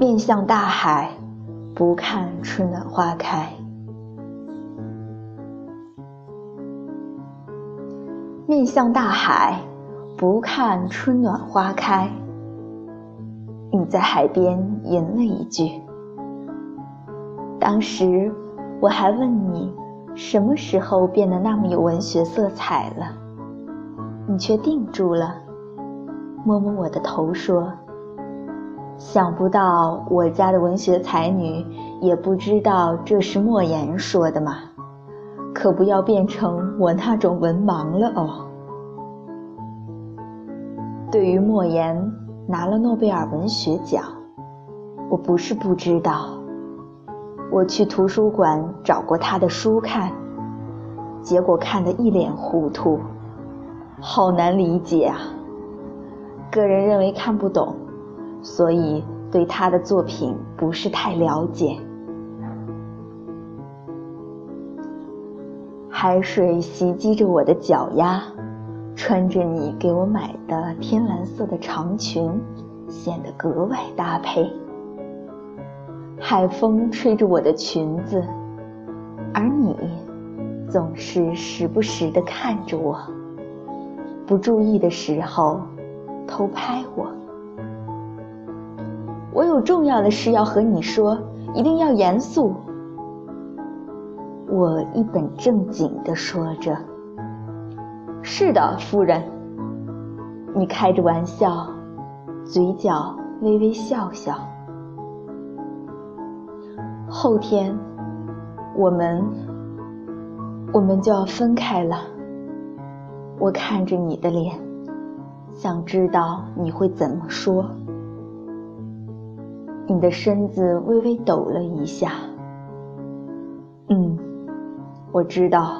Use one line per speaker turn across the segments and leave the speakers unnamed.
面向大海，不看春暖花开。面向大海，不看春暖花开。你在海边吟了一句。当时我还问你，什么时候变得那么有文学色彩了？你却定住了，摸摸我的头说：“想不到我家的文学才女也不知道这是莫言说的嘛。”可不要变成我那种文盲了哦。对于莫言拿了诺贝尔文学奖，我不是不知道。我去图书馆找过他的书看，结果看得一脸糊涂，好难理解啊。个人认为看不懂，所以对他的作品不是太了解。海水袭击着我的脚丫，穿着你给我买的天蓝色的长裙，显得格外搭配。海风吹着我的裙子，而你总是时不时地看着我，不注意的时候偷拍我。我有重要的事要和你说，一定要严肃。我一本正经地说着：“是的，夫人。”你开着玩笑，嘴角微微笑笑。后天，我们，我们就要分开了。我看着你的脸，想知道你会怎么说。你的身子微微抖了一下。嗯。我知道，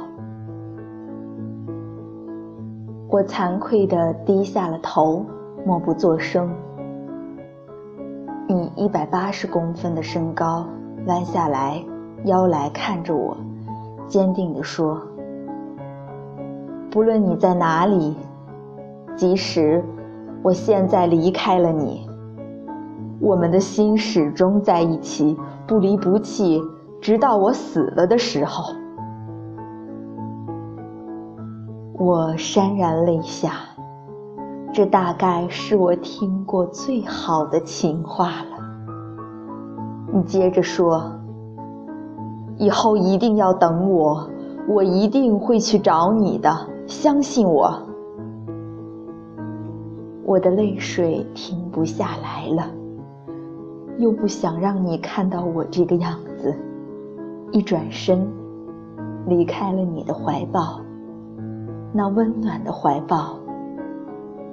我惭愧地低下了头，默不作声。你一百八十公分的身高，弯下来腰来看着我，坚定地说：“不论你在哪里，即使我现在离开了你，我们的心始终在一起，不离不弃，直到我死了的时候。”我潸然泪下，这大概是我听过最好的情话了。你接着说：“以后一定要等我，我一定会去找你的，相信我。”我的泪水停不下来了，又不想让你看到我这个样子，一转身，离开了你的怀抱。那温暖的怀抱，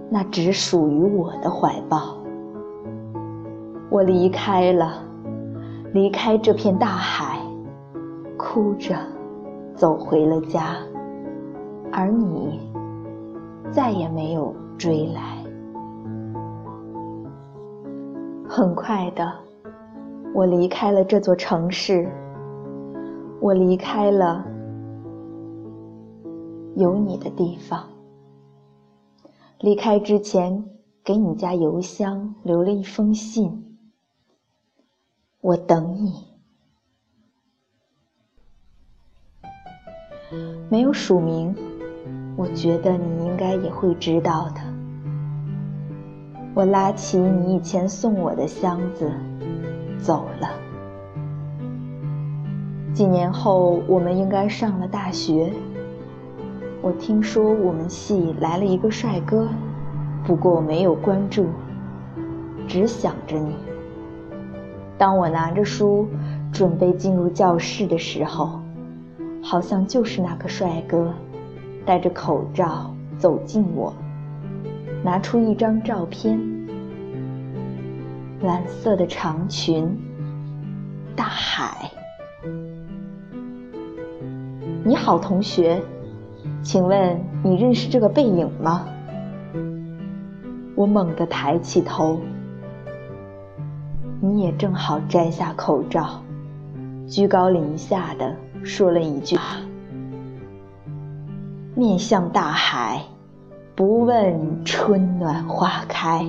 那只属于我的怀抱。我离开了，离开这片大海，哭着走回了家，而你再也没有追来。很快的，我离开了这座城市，我离开了。有你的地方。离开之前，给你家邮箱留了一封信。我等你。没有署名，我觉得你应该也会知道的。我拉起你以前送我的箱子，走了。几年后，我们应该上了大学。我听说我们系来了一个帅哥，不过我没有关注，只想着你。当我拿着书准备进入教室的时候，好像就是那个帅哥，戴着口罩走近我，拿出一张照片，蓝色的长裙，大海。你好，同学。请问你认识这个背影吗？我猛地抬起头，你也正好摘下口罩，居高临下的说了一句：“面向大海，不问春暖花开。”